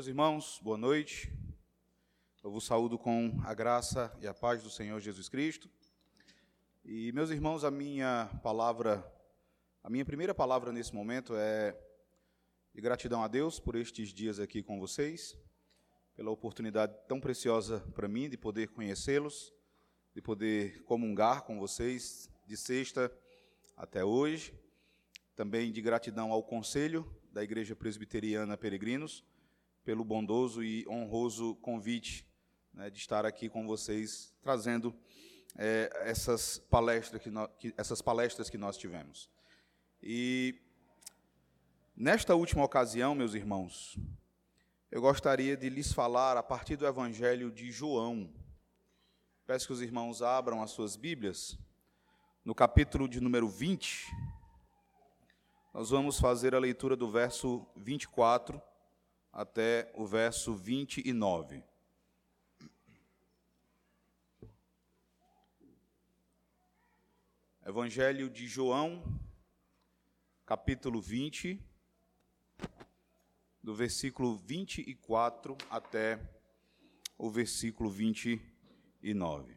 Meus irmãos, boa noite. Eu vos saúdo com a graça e a paz do Senhor Jesus Cristo. E, meus irmãos, a minha palavra, a minha primeira palavra nesse momento é de gratidão a Deus por estes dias aqui com vocês, pela oportunidade tão preciosa para mim de poder conhecê-los, de poder comungar com vocês de sexta até hoje. Também de gratidão ao Conselho da Igreja Presbiteriana Peregrinos pelo bondoso e honroso convite né, de estar aqui com vocês, trazendo é, essas, palestras que, nós, que, essas palestras que nós tivemos. E nesta última ocasião, meus irmãos, eu gostaria de lhes falar a partir do Evangelho de João. Peço que os irmãos abram as suas Bíblias, no capítulo de número 20. Nós vamos fazer a leitura do verso 24 até o verso 29. Evangelho de João, capítulo 20, do versículo 24 até o versículo 29.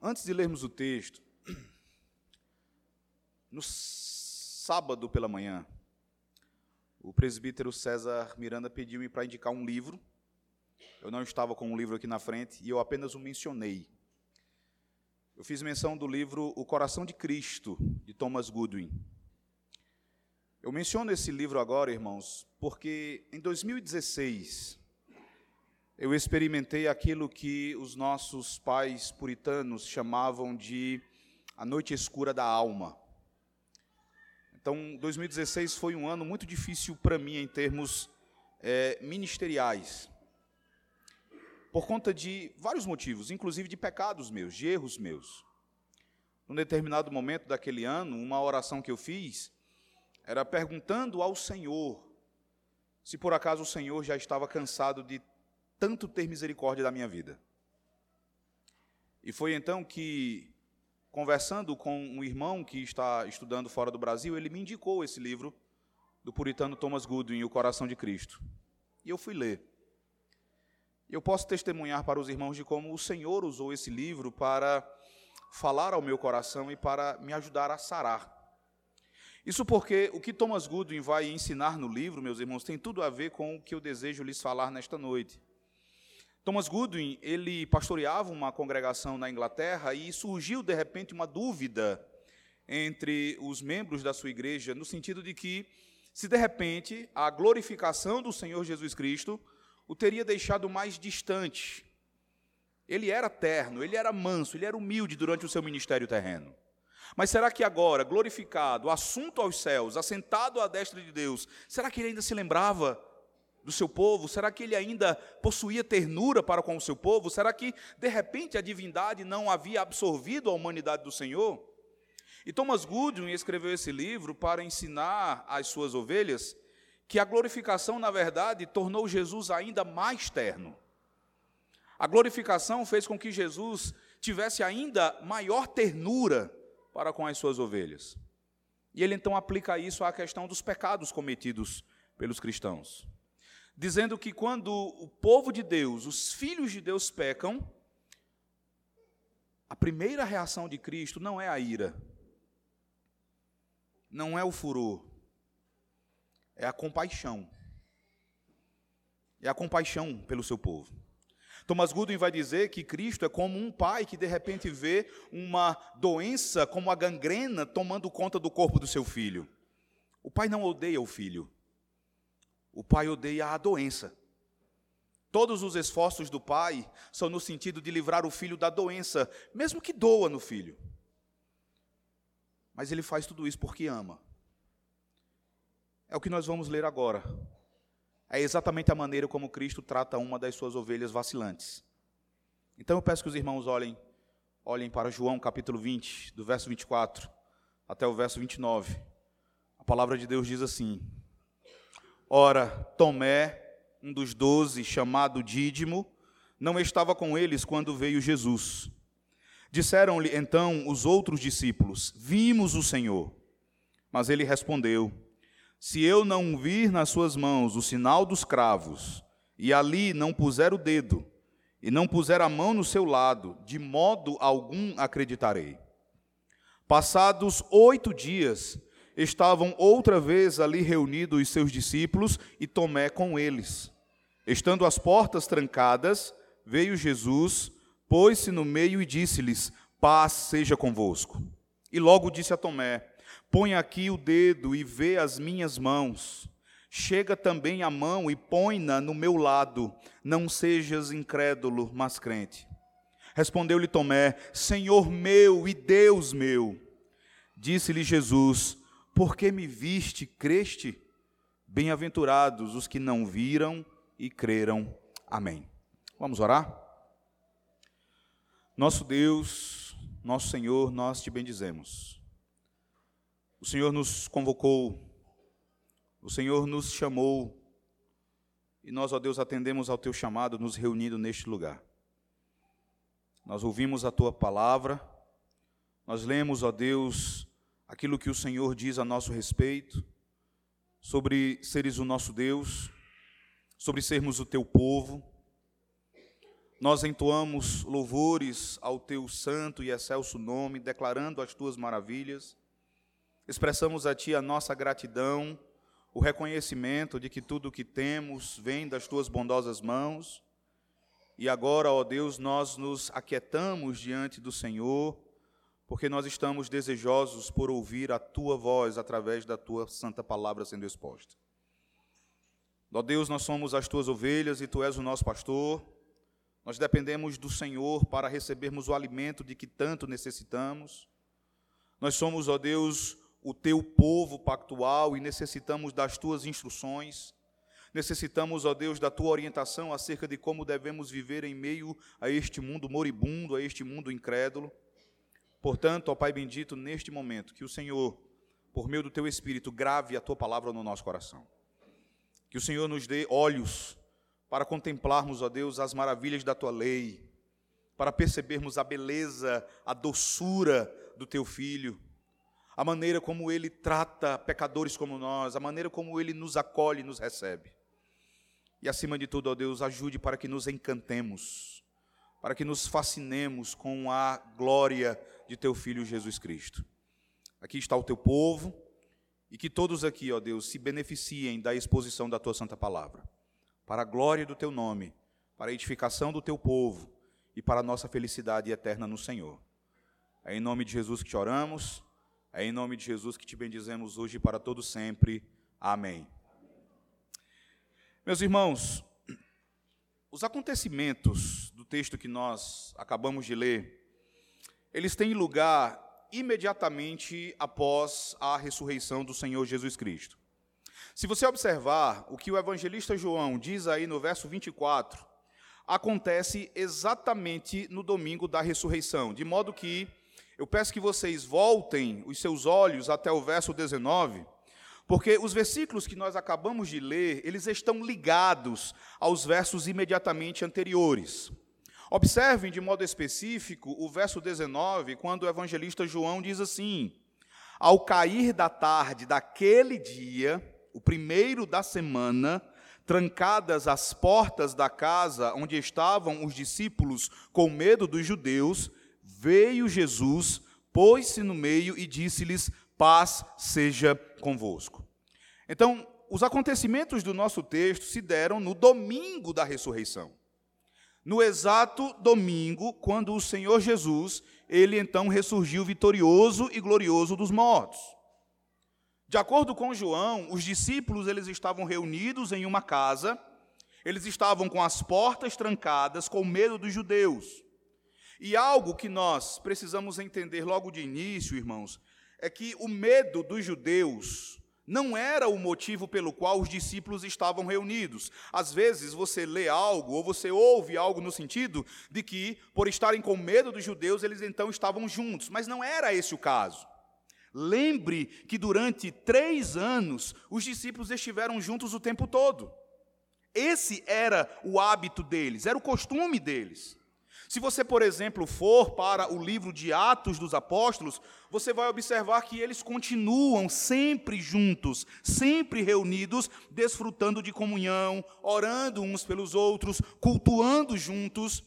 Antes de lermos o texto, no sábado pela manhã, o presbítero César Miranda pediu-me para indicar um livro. Eu não estava com um livro aqui na frente e eu apenas o mencionei. Eu fiz menção do livro O Coração de Cristo, de Thomas Goodwin. Eu menciono esse livro agora, irmãos, porque em 2016 eu experimentei aquilo que os nossos pais puritanos chamavam de a noite escura da alma. Então, 2016 foi um ano muito difícil para mim em termos é, ministeriais, por conta de vários motivos, inclusive de pecados meus, de erros meus. Num determinado momento daquele ano, uma oração que eu fiz era perguntando ao Senhor se por acaso o Senhor já estava cansado de tanto ter misericórdia da minha vida. E foi então que conversando com um irmão que está estudando fora do Brasil, ele me indicou esse livro do puritano Thomas Goodwin, O Coração de Cristo. E eu fui ler. Eu posso testemunhar para os irmãos de como o Senhor usou esse livro para falar ao meu coração e para me ajudar a sarar. Isso porque o que Thomas Goodwin vai ensinar no livro, meus irmãos, tem tudo a ver com o que eu desejo lhes falar nesta noite. Thomas Goodwin, ele pastoreava uma congregação na Inglaterra e surgiu de repente uma dúvida entre os membros da sua igreja, no sentido de que, se de repente a glorificação do Senhor Jesus Cristo o teria deixado mais distante. Ele era terno, ele era manso, ele era humilde durante o seu ministério terreno. Mas será que agora, glorificado, assunto aos céus, assentado à destra de Deus, será que ele ainda se lembrava do seu povo? Será que ele ainda possuía ternura para com o seu povo? Será que, de repente, a divindade não havia absorvido a humanidade do Senhor? E Thomas Goodwin escreveu esse livro para ensinar às suas ovelhas que a glorificação, na verdade, tornou Jesus ainda mais terno. A glorificação fez com que Jesus tivesse ainda maior ternura para com as suas ovelhas. E ele então aplica isso à questão dos pecados cometidos pelos cristãos dizendo que quando o povo de Deus, os filhos de Deus pecam, a primeira reação de Cristo não é a ira, não é o furor, é a compaixão. É a compaixão pelo seu povo. Thomas Goodwin vai dizer que Cristo é como um pai que de repente vê uma doença como a gangrena tomando conta do corpo do seu filho. O pai não odeia o filho, o pai odeia a doença. Todos os esforços do pai são no sentido de livrar o filho da doença, mesmo que doa no filho. Mas ele faz tudo isso porque ama. É o que nós vamos ler agora. É exatamente a maneira como Cristo trata uma das suas ovelhas vacilantes. Então eu peço que os irmãos olhem, olhem para João capítulo 20, do verso 24 até o verso 29. A palavra de Deus diz assim: Ora, Tomé, um dos doze, chamado Dídimo, não estava com eles quando veio Jesus. Disseram-lhe então os outros discípulos: Vimos o Senhor. Mas ele respondeu: Se eu não vir nas suas mãos o sinal dos cravos, e ali não puser o dedo, e não puser a mão no seu lado, de modo algum acreditarei. Passados oito dias, estavam outra vez ali reunidos os seus discípulos e Tomé com eles. Estando as portas trancadas, veio Jesus, pôs-se no meio e disse-lhes: Paz seja convosco. E logo disse a Tomé: Põe aqui o dedo e vê as minhas mãos. Chega também a mão e põe-na no meu lado. Não sejas incrédulo, mas crente. Respondeu-lhe Tomé: Senhor meu e Deus meu. Disse-lhe Jesus: Por que me viste, creste? Bem-aventurados os que não viram e creram. Amém. Vamos orar? Nosso Deus, nosso Senhor, nós te bendizemos. O Senhor nos convocou o Senhor nos chamou e nós, ó Deus, atendemos ao teu chamado, nos reunindo neste lugar. Nós ouvimos a tua palavra, nós lemos, ó Deus, aquilo que o Senhor diz a nosso respeito, sobre seres o nosso Deus, sobre sermos o teu povo. Nós entoamos louvores ao teu santo e excelso nome, declarando as tuas maravilhas. Expressamos a ti a nossa gratidão o reconhecimento de que tudo o que temos vem das tuas bondosas mãos. E agora, ó Deus, nós nos aquietamos diante do Senhor, porque nós estamos desejosos por ouvir a tua voz através da tua santa palavra sendo exposta. Ó Deus, nós somos as tuas ovelhas e tu és o nosso pastor. Nós dependemos do Senhor para recebermos o alimento de que tanto necessitamos. Nós somos, ó Deus, o teu povo pactual e necessitamos das tuas instruções. Necessitamos, ó Deus, da tua orientação acerca de como devemos viver em meio a este mundo moribundo, a este mundo incrédulo. Portanto, ó Pai bendito, neste momento, que o Senhor, por meio do teu Espírito, grave a tua palavra no nosso coração. Que o Senhor nos dê olhos para contemplarmos, ó Deus, as maravilhas da tua lei, para percebermos a beleza, a doçura do teu filho a maneira como ele trata pecadores como nós, a maneira como ele nos acolhe nos recebe. E acima de tudo, ó Deus, ajude para que nos encantemos, para que nos fascinemos com a glória de teu filho Jesus Cristo. Aqui está o teu povo, e que todos aqui, ó Deus, se beneficiem da exposição da tua santa palavra, para a glória do teu nome, para a edificação do teu povo e para a nossa felicidade eterna no Senhor. É em nome de Jesus que te oramos. É em nome de Jesus que te bendizemos hoje e para todo sempre. Amém. Meus irmãos, os acontecimentos do texto que nós acabamos de ler, eles têm lugar imediatamente após a ressurreição do Senhor Jesus Cristo. Se você observar o que o evangelista João diz aí no verso 24, acontece exatamente no domingo da ressurreição, de modo que eu peço que vocês voltem os seus olhos até o verso 19, porque os versículos que nós acabamos de ler, eles estão ligados aos versos imediatamente anteriores. Observem de modo específico o verso 19, quando o evangelista João diz assim: Ao cair da tarde daquele dia, o primeiro da semana, trancadas as portas da casa onde estavam os discípulos com medo dos judeus, veio Jesus, pôs-se no meio e disse-lhes: Paz seja convosco. Então, os acontecimentos do nosso texto se deram no domingo da ressurreição. No exato domingo, quando o Senhor Jesus, ele então ressurgiu vitorioso e glorioso dos mortos. De acordo com João, os discípulos eles estavam reunidos em uma casa, eles estavam com as portas trancadas, com medo dos judeus. E algo que nós precisamos entender logo de início, irmãos, é que o medo dos judeus não era o motivo pelo qual os discípulos estavam reunidos. Às vezes você lê algo ou você ouve algo no sentido de que, por estarem com medo dos judeus, eles então estavam juntos, mas não era esse o caso. Lembre que durante três anos os discípulos estiveram juntos o tempo todo. Esse era o hábito deles, era o costume deles. Se você, por exemplo, for para o livro de Atos dos Apóstolos, você vai observar que eles continuam sempre juntos, sempre reunidos, desfrutando de comunhão, orando uns pelos outros, cultuando juntos.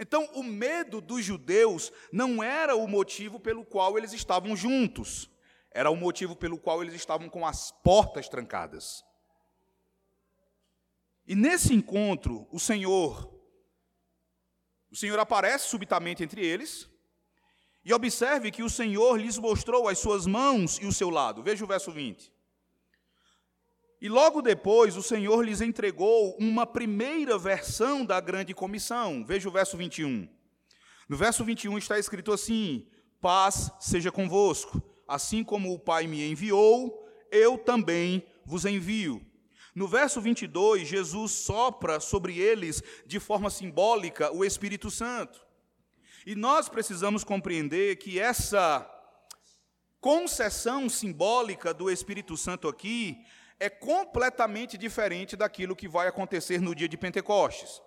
Então, o medo dos judeus não era o motivo pelo qual eles estavam juntos, era o motivo pelo qual eles estavam com as portas trancadas. E nesse encontro, o Senhor o Senhor aparece subitamente entre eles, e observe que o Senhor lhes mostrou as suas mãos e o seu lado. Veja o verso 20. E logo depois o Senhor lhes entregou uma primeira versão da grande comissão. Veja o verso 21. No verso 21 está escrito assim: Paz seja convosco, assim como o Pai me enviou, eu também vos envio. No verso 22, Jesus sopra sobre eles, de forma simbólica, o Espírito Santo. E nós precisamos compreender que essa concessão simbólica do Espírito Santo aqui é completamente diferente daquilo que vai acontecer no dia de Pentecostes.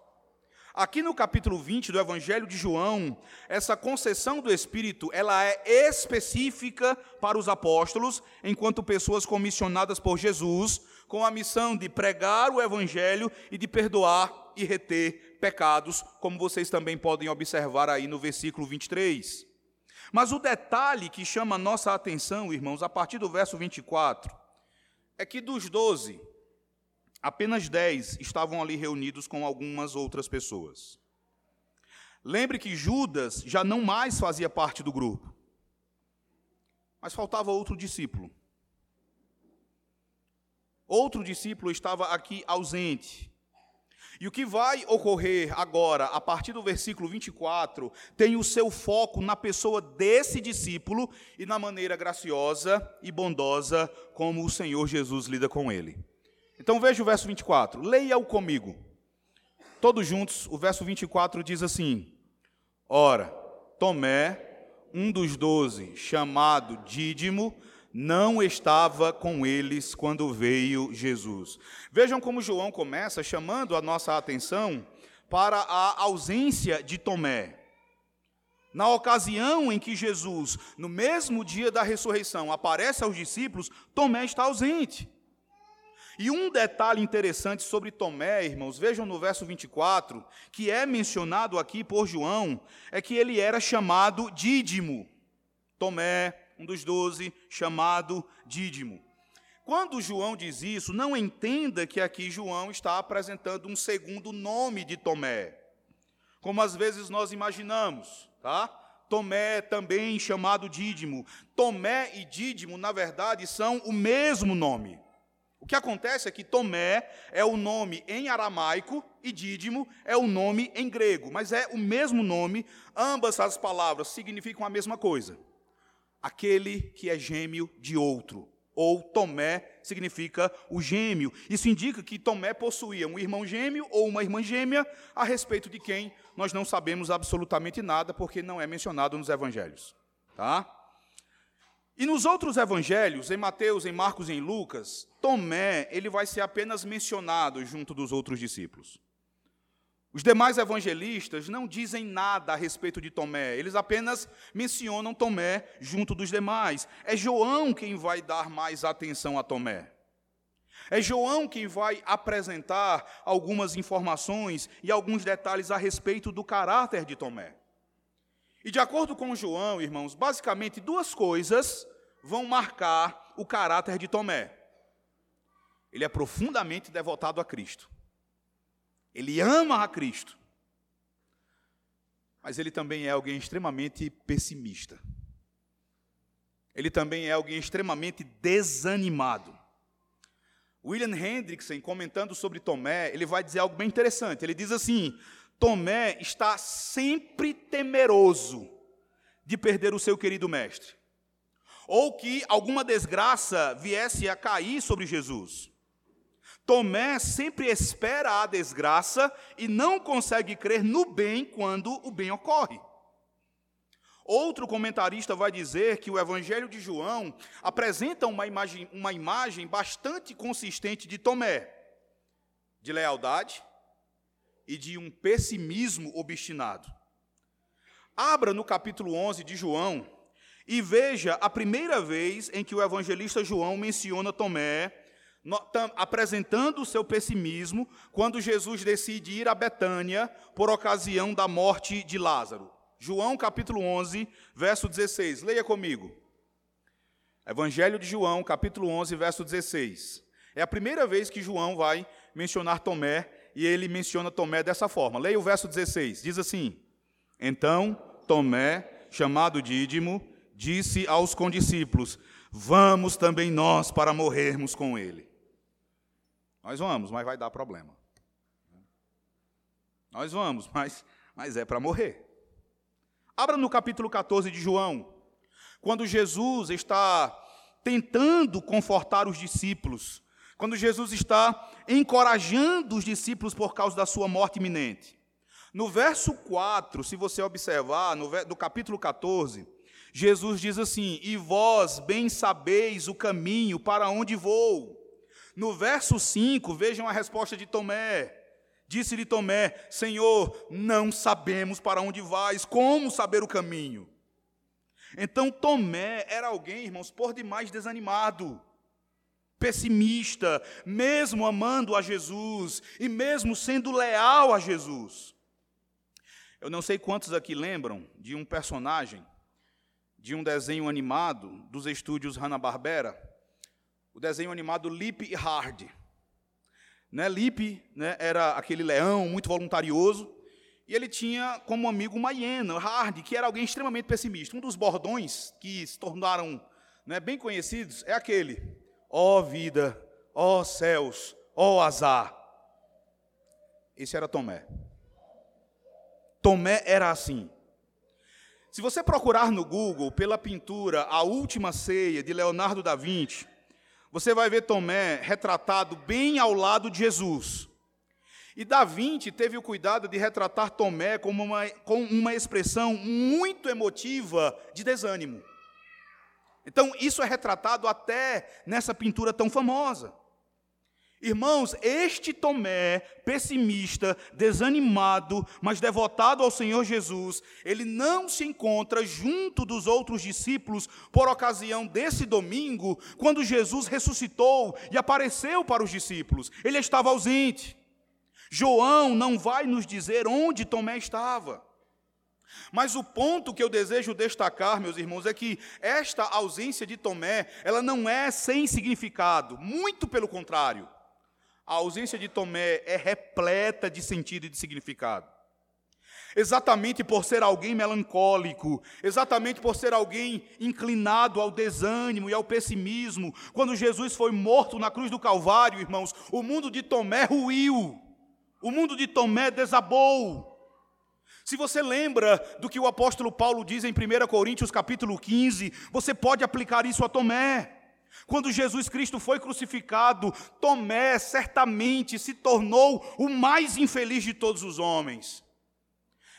Aqui no capítulo 20 do Evangelho de João, essa concessão do Espírito, ela é específica para os apóstolos, enquanto pessoas comissionadas por Jesus, com a missão de pregar o Evangelho e de perdoar e reter pecados, como vocês também podem observar aí no versículo 23. Mas o detalhe que chama nossa atenção, irmãos, a partir do verso 24, é que dos doze, apenas dez estavam ali reunidos com algumas outras pessoas. Lembre que Judas já não mais fazia parte do grupo, mas faltava outro discípulo. Outro discípulo estava aqui ausente. E o que vai ocorrer agora, a partir do versículo 24, tem o seu foco na pessoa desse discípulo e na maneira graciosa e bondosa como o Senhor Jesus lida com ele. Então veja o verso 24, leia-o comigo. Todos juntos, o verso 24 diz assim: Ora, Tomé, um dos doze, chamado Dídimo, não estava com eles quando veio Jesus. Vejam como João começa chamando a nossa atenção para a ausência de Tomé. Na ocasião em que Jesus, no mesmo dia da ressurreição, aparece aos discípulos, Tomé está ausente. E um detalhe interessante sobre Tomé, irmãos, vejam no verso 24, que é mencionado aqui por João, é que ele era chamado Dídimo. Tomé, um dos doze, chamado Dídimo. Quando João diz isso, não entenda que aqui João está apresentando um segundo nome de Tomé, como às vezes nós imaginamos, tá? Tomé também chamado Dídimo. Tomé e Dídimo, na verdade, são o mesmo nome. O que acontece é que Tomé é o nome em aramaico e Dídimo é o nome em grego, mas é o mesmo nome, ambas as palavras significam a mesma coisa. Aquele que é gêmeo de outro, ou Tomé significa o gêmeo. Isso indica que Tomé possuía um irmão gêmeo ou uma irmã gêmea, a respeito de quem nós não sabemos absolutamente nada, porque não é mencionado nos evangelhos. Tá? E nos outros evangelhos, em Mateus, em Marcos e em Lucas, Tomé, ele vai ser apenas mencionado junto dos outros discípulos. Os demais evangelistas não dizem nada a respeito de Tomé, eles apenas mencionam Tomé junto dos demais. É João quem vai dar mais atenção a Tomé. É João quem vai apresentar algumas informações e alguns detalhes a respeito do caráter de Tomé. E de acordo com João, irmãos, basicamente duas coisas vão marcar o caráter de Tomé. Ele é profundamente devotado a Cristo. Ele ama a Cristo. Mas ele também é alguém extremamente pessimista. Ele também é alguém extremamente desanimado. William Hendrickson, comentando sobre Tomé, ele vai dizer algo bem interessante. Ele diz assim: Tomé está sempre temeroso de perder o seu querido mestre, ou que alguma desgraça viesse a cair sobre Jesus. Tomé sempre espera a desgraça e não consegue crer no bem quando o bem ocorre. Outro comentarista vai dizer que o Evangelho de João apresenta uma imagem, uma imagem bastante consistente de Tomé, de lealdade, e de um pessimismo obstinado. Abra no capítulo 11 de João e veja a primeira vez em que o evangelista João menciona Tomé, apresentando o seu pessimismo, quando Jesus decide ir a Betânia por ocasião da morte de Lázaro. João capítulo 11, verso 16. Leia comigo. Evangelho de João, capítulo 11, verso 16. É a primeira vez que João vai mencionar Tomé, e ele menciona Tomé dessa forma. Leia o verso 16. Diz assim: então Tomé, chamado Dídimo, disse aos condiscípulos: Vamos também nós para morrermos com ele. Nós vamos, mas vai dar problema. Nós vamos, mas, mas é para morrer. Abra no capítulo 14 de João, quando Jesus está tentando confortar os discípulos, quando Jesus está encorajando os discípulos por causa da sua morte iminente. No verso 4, se você observar, no, do capítulo 14, Jesus diz assim: E vós bem sabeis o caminho para onde vou. No verso 5, vejam a resposta de Tomé. Disse-lhe Tomé: Senhor, não sabemos para onde vais, como saber o caminho? Então Tomé era alguém, irmãos, por demais desanimado, pessimista, mesmo amando a Jesus e mesmo sendo leal a Jesus. Eu não sei quantos aqui lembram de um personagem de um desenho animado dos estúdios Hanna-Barbera, o desenho animado Lip e Hard. Né, Lip né, era aquele leão muito voluntarioso, e ele tinha como amigo uma hiena, Hard, que era alguém extremamente pessimista. Um dos bordões que se tornaram né, bem conhecidos é aquele: ó oh, vida, ó oh, céus, ó oh, azar. Esse era Tomé. Tomé era assim. Se você procurar no Google pela pintura A Última Ceia de Leonardo da Vinci, você vai ver Tomé retratado bem ao lado de Jesus. E Da Vinci teve o cuidado de retratar Tomé como uma, com uma expressão muito emotiva de desânimo. Então, isso é retratado até nessa pintura tão famosa. Irmãos, este Tomé, pessimista, desanimado, mas devotado ao Senhor Jesus, ele não se encontra junto dos outros discípulos por ocasião desse domingo, quando Jesus ressuscitou e apareceu para os discípulos. Ele estava ausente. João não vai nos dizer onde Tomé estava. Mas o ponto que eu desejo destacar, meus irmãos, é que esta ausência de Tomé, ela não é sem significado, muito pelo contrário. A ausência de Tomé é repleta de sentido e de significado. Exatamente por ser alguém melancólico, exatamente por ser alguém inclinado ao desânimo e ao pessimismo, quando Jesus foi morto na cruz do Calvário, irmãos, o mundo de Tomé ruiu, o mundo de Tomé desabou. Se você lembra do que o apóstolo Paulo diz em 1 Coríntios capítulo 15, você pode aplicar isso a Tomé. Quando Jesus Cristo foi crucificado, Tomé certamente se tornou o mais infeliz de todos os homens.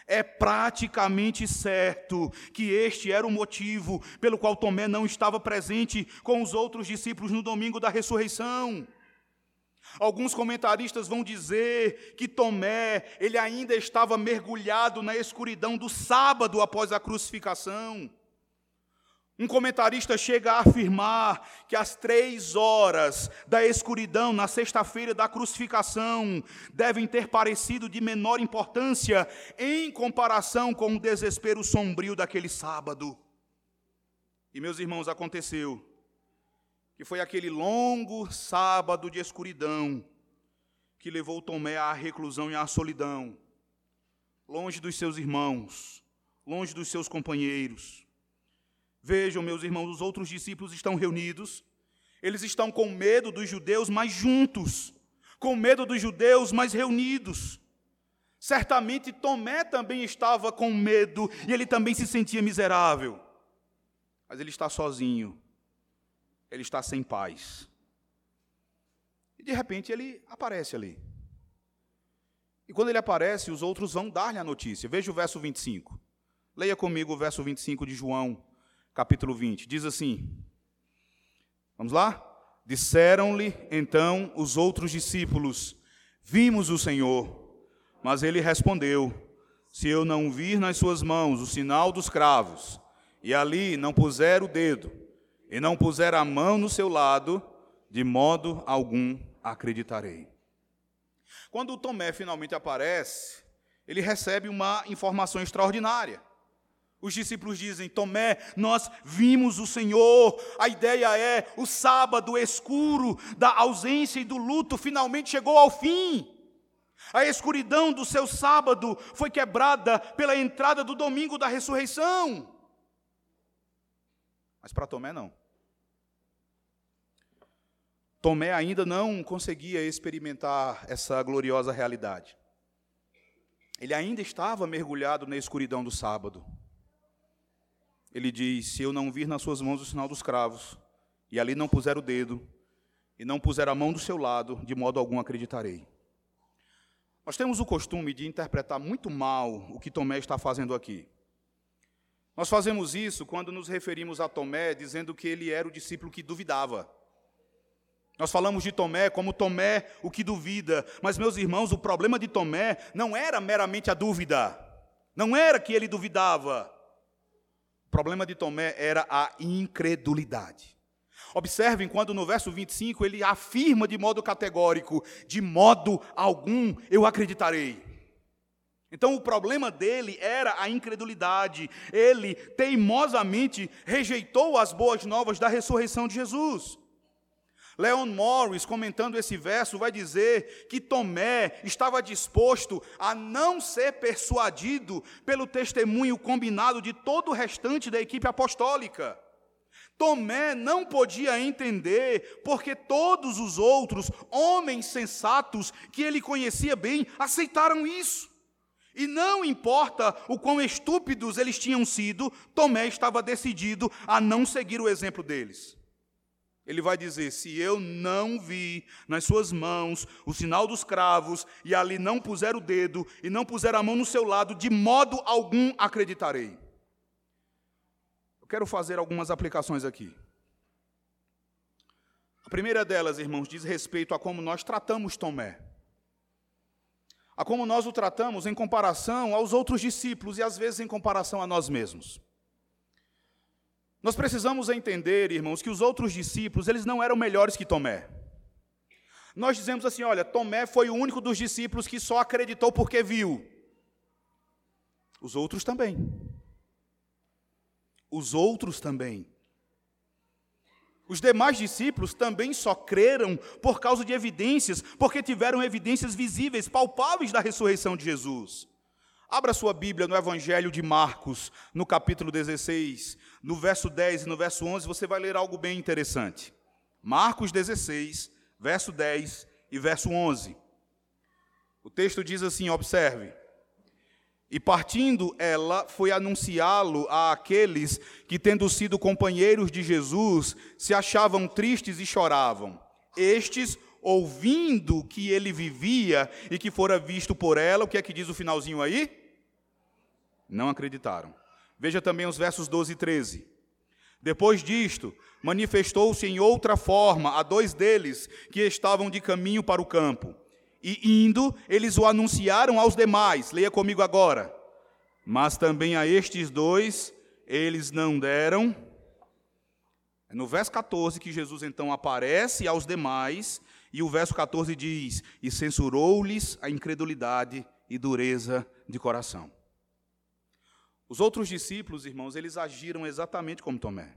É praticamente certo que este era o motivo pelo qual Tomé não estava presente com os outros discípulos no domingo da ressurreição. Alguns comentaristas vão dizer que Tomé, ele ainda estava mergulhado na escuridão do sábado após a crucificação. Um comentarista chega a afirmar que as três horas da escuridão na sexta-feira da crucificação devem ter parecido de menor importância em comparação com o desespero sombrio daquele sábado. E, meus irmãos, aconteceu que foi aquele longo sábado de escuridão que levou Tomé à reclusão e à solidão, longe dos seus irmãos, longe dos seus companheiros Vejam, meus irmãos, os outros discípulos estão reunidos, eles estão com medo dos judeus, mas juntos, com medo dos judeus, mas reunidos. Certamente Tomé também estava com medo e ele também se sentia miserável. Mas ele está sozinho, ele está sem paz. E de repente ele aparece ali. E quando ele aparece, os outros vão dar-lhe a notícia. Veja o verso 25. Leia comigo o verso 25 de João capítulo 20. Diz assim: Vamos lá? Disseram-lhe então os outros discípulos: Vimos o Senhor. Mas ele respondeu: se eu não vir nas suas mãos o sinal dos cravos, e ali não puser o dedo, e não puser a mão no seu lado, de modo algum acreditarei. Quando Tomé finalmente aparece, ele recebe uma informação extraordinária. Os discípulos dizem: Tomé, nós vimos o Senhor. A ideia é: o sábado escuro da ausência e do luto finalmente chegou ao fim. A escuridão do seu sábado foi quebrada pela entrada do domingo da ressurreição. Mas para Tomé, não. Tomé ainda não conseguia experimentar essa gloriosa realidade. Ele ainda estava mergulhado na escuridão do sábado. Ele diz: Se eu não vir nas suas mãos o sinal dos cravos, e ali não puser o dedo, e não puser a mão do seu lado, de modo algum acreditarei. Nós temos o costume de interpretar muito mal o que Tomé está fazendo aqui. Nós fazemos isso quando nos referimos a Tomé dizendo que ele era o discípulo que duvidava. Nós falamos de Tomé como Tomé, o que duvida, mas meus irmãos, o problema de Tomé não era meramente a dúvida, não era que ele duvidava. Problema de Tomé era a incredulidade. Observem quando no verso 25 ele afirma de modo categórico: de modo algum eu acreditarei. Então o problema dele era a incredulidade. Ele teimosamente rejeitou as boas novas da ressurreição de Jesus. Leon Morris, comentando esse verso, vai dizer que Tomé estava disposto a não ser persuadido pelo testemunho combinado de todo o restante da equipe apostólica. Tomé não podia entender porque todos os outros homens sensatos que ele conhecia bem aceitaram isso. E não importa o quão estúpidos eles tinham sido, Tomé estava decidido a não seguir o exemplo deles. Ele vai dizer: Se eu não vi nas suas mãos o sinal dos cravos, e ali não puser o dedo, e não puser a mão no seu lado, de modo algum acreditarei. Eu quero fazer algumas aplicações aqui. A primeira delas, irmãos, diz respeito a como nós tratamos Tomé. A como nós o tratamos em comparação aos outros discípulos e às vezes em comparação a nós mesmos. Nós precisamos entender, irmãos, que os outros discípulos, eles não eram melhores que Tomé. Nós dizemos assim, olha, Tomé foi o único dos discípulos que só acreditou porque viu. Os outros também os outros também. Os demais discípulos também só creram por causa de evidências, porque tiveram evidências visíveis, palpáveis da ressurreição de Jesus. Abra sua Bíblia no Evangelho de Marcos, no capítulo 16, no verso 10 e no verso 11, você vai ler algo bem interessante. Marcos 16, verso 10 e verso 11. O texto diz assim: observe. E partindo ela, foi anunciá-lo a aqueles que, tendo sido companheiros de Jesus, se achavam tristes e choravam. Estes, ouvindo que ele vivia e que fora visto por ela, o que é que diz o finalzinho aí? Não acreditaram. Veja também os versos 12 e 13. Depois disto, manifestou-se em outra forma a dois deles que estavam de caminho para o campo. E indo, eles o anunciaram aos demais. Leia comigo agora. Mas também a estes dois eles não deram. É no verso 14 que Jesus então aparece aos demais, e o verso 14 diz: E censurou-lhes a incredulidade e dureza de coração. Os outros discípulos, irmãos, eles agiram exatamente como Tomé.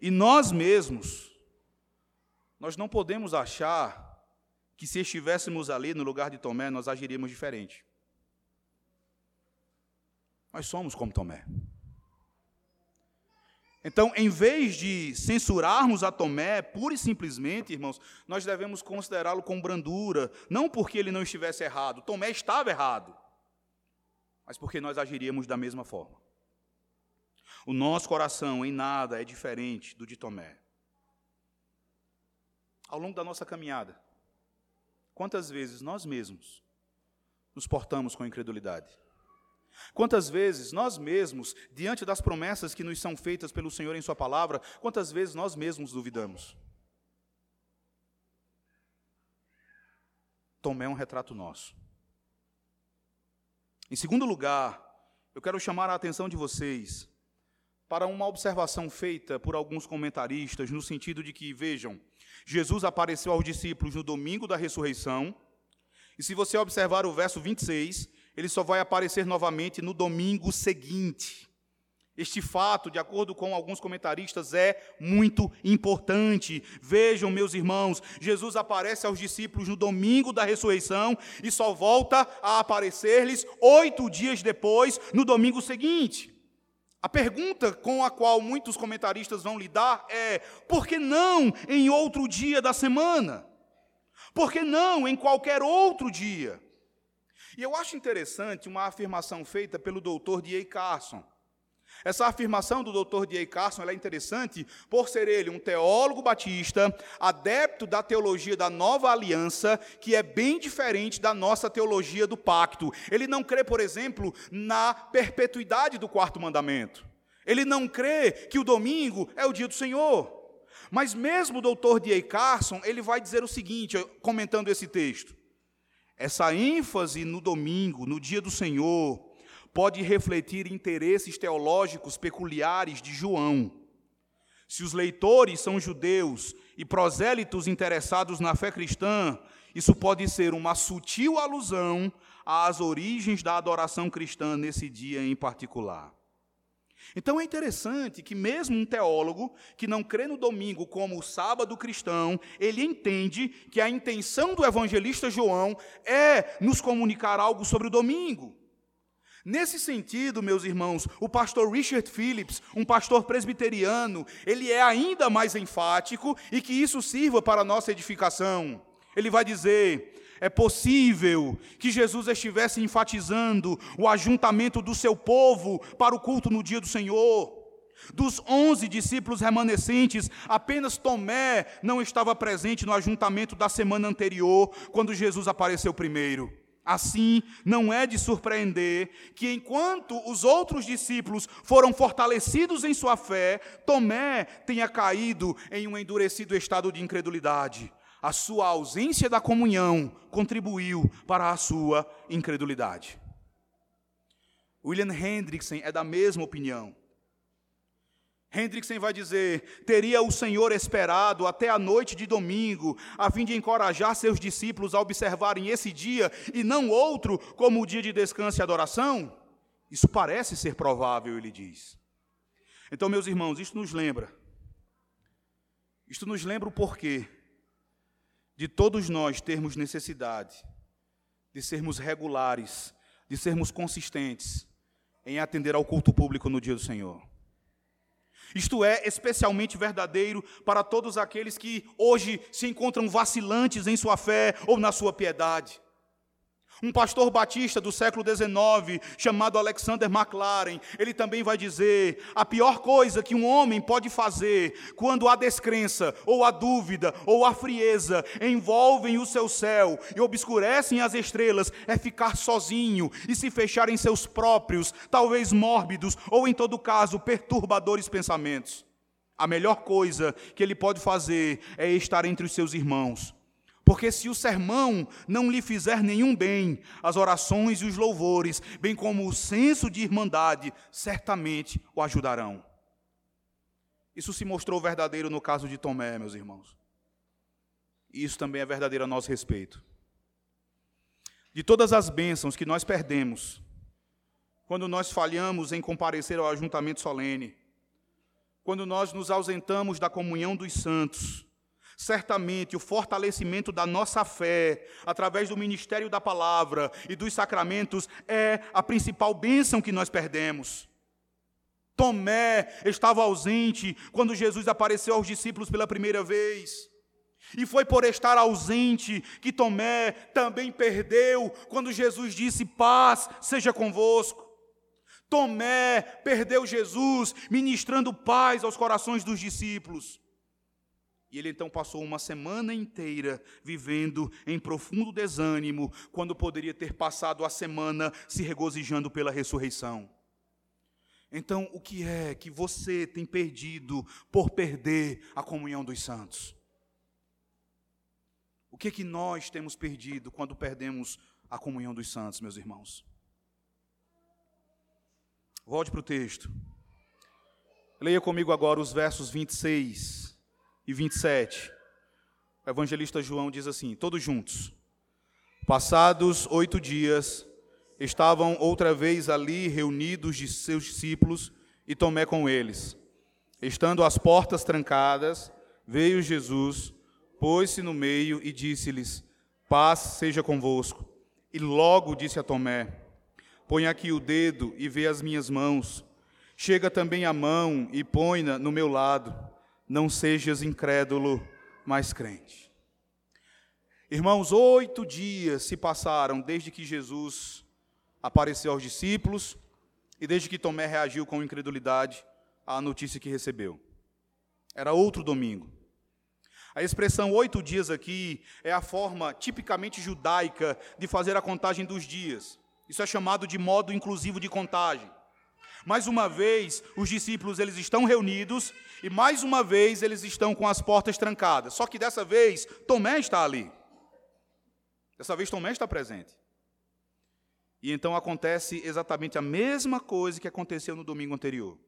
E nós mesmos, nós não podemos achar que se estivéssemos ali no lugar de Tomé, nós agiríamos diferente. Nós somos como Tomé. Então, em vez de censurarmos a Tomé, pura e simplesmente, irmãos, nós devemos considerá-lo com brandura, não porque ele não estivesse errado, Tomé estava errado, mas porque nós agiríamos da mesma forma. O nosso coração em nada é diferente do de Tomé. Ao longo da nossa caminhada, Quantas vezes nós mesmos nos portamos com incredulidade? Quantas vezes nós mesmos, diante das promessas que nos são feitas pelo Senhor em Sua palavra, quantas vezes nós mesmos duvidamos? Tomé um retrato nosso. Em segundo lugar, eu quero chamar a atenção de vocês para uma observação feita por alguns comentaristas, no sentido de que, vejam, Jesus apareceu aos discípulos no domingo da ressurreição, e se você observar o verso 26, ele só vai aparecer novamente no domingo seguinte. Este fato, de acordo com alguns comentaristas, é muito importante. Vejam, meus irmãos, Jesus aparece aos discípulos no domingo da ressurreição e só volta a aparecer-lhes oito dias depois, no domingo seguinte. A pergunta com a qual muitos comentaristas vão lidar é: por que não em outro dia da semana? Por que não em qualquer outro dia? E eu acho interessante uma afirmação feita pelo doutor D.A. Carson. Essa afirmação do Dr. D.A. Carson é interessante por ser ele um teólogo batista, adepto da teologia da nova aliança, que é bem diferente da nossa teologia do pacto. Ele não crê, por exemplo, na perpetuidade do quarto mandamento. Ele não crê que o domingo é o dia do Senhor. Mas mesmo o doutor D.A. Carson, ele vai dizer o seguinte, comentando esse texto. Essa ênfase no domingo, no dia do Senhor, pode refletir interesses teológicos peculiares de João. Se os leitores são judeus e prosélitos interessados na fé cristã, isso pode ser uma sutil alusão às origens da adoração cristã nesse dia em particular. Então é interessante que, mesmo um teólogo que não crê no domingo como o sábado cristão, ele entende que a intenção do evangelista João é nos comunicar algo sobre o domingo. Nesse sentido, meus irmãos, o pastor Richard Phillips, um pastor presbiteriano, ele é ainda mais enfático e que isso sirva para a nossa edificação. Ele vai dizer: é possível que Jesus estivesse enfatizando o ajuntamento do seu povo para o culto no dia do Senhor. Dos onze discípulos remanescentes, apenas Tomé não estava presente no ajuntamento da semana anterior, quando Jesus apareceu primeiro. Assim, não é de surpreender que, enquanto os outros discípulos foram fortalecidos em sua fé, Tomé tenha caído em um endurecido estado de incredulidade. A sua ausência da comunhão contribuiu para a sua incredulidade. William Hendrickson é da mesma opinião. Hendrickson vai dizer: teria o Senhor esperado até a noite de domingo, a fim de encorajar seus discípulos a observarem esse dia e não outro como o dia de descanso e adoração? Isso parece ser provável, ele diz. Então, meus irmãos, isto nos lembra. Isto nos lembra o porquê de todos nós termos necessidade de sermos regulares, de sermos consistentes em atender ao culto público no dia do Senhor. Isto é especialmente verdadeiro para todos aqueles que hoje se encontram vacilantes em sua fé ou na sua piedade. Um pastor batista do século XIX, chamado Alexander McLaren, ele também vai dizer: a pior coisa que um homem pode fazer quando a descrença, ou a dúvida, ou a frieza envolvem o seu céu e obscurecem as estrelas é ficar sozinho e se fechar em seus próprios, talvez mórbidos, ou em todo caso perturbadores pensamentos. A melhor coisa que ele pode fazer é estar entre os seus irmãos porque se o sermão não lhe fizer nenhum bem, as orações e os louvores, bem como o senso de irmandade, certamente o ajudarão. Isso se mostrou verdadeiro no caso de Tomé, meus irmãos. E isso também é verdadeiro a nosso respeito. De todas as bênçãos que nós perdemos, quando nós falhamos em comparecer ao ajuntamento solene, quando nós nos ausentamos da comunhão dos santos, Certamente o fortalecimento da nossa fé, através do ministério da palavra e dos sacramentos, é a principal bênção que nós perdemos. Tomé estava ausente quando Jesus apareceu aos discípulos pela primeira vez. E foi por estar ausente que Tomé também perdeu quando Jesus disse: Paz seja convosco. Tomé perdeu Jesus ministrando paz aos corações dos discípulos. E ele então passou uma semana inteira vivendo em profundo desânimo, quando poderia ter passado a semana se regozijando pela ressurreição. Então, o que é que você tem perdido por perder a comunhão dos santos? O que é que nós temos perdido quando perdemos a comunhão dos santos, meus irmãos? Volte para o texto. Leia comigo agora os versos 26 e 27. O evangelista João diz assim: todos juntos. Passados oito dias, estavam outra vez ali reunidos de seus discípulos e Tomé com eles. Estando as portas trancadas, veio Jesus, pôs-se no meio e disse-lhes: Paz seja convosco. E logo disse a Tomé: Põe aqui o dedo e vê as minhas mãos. Chega também a mão e põe-na no meu lado. Não sejas incrédulo, mas crente. Irmãos, oito dias se passaram desde que Jesus apareceu aos discípulos e desde que Tomé reagiu com incredulidade à notícia que recebeu. Era outro domingo. A expressão oito dias aqui é a forma tipicamente judaica de fazer a contagem dos dias. Isso é chamado de modo inclusivo de contagem. Mais uma vez, os discípulos eles estão reunidos e mais uma vez eles estão com as portas trancadas. Só que dessa vez Tomé está ali. Dessa vez Tomé está presente. E então acontece exatamente a mesma coisa que aconteceu no domingo anterior.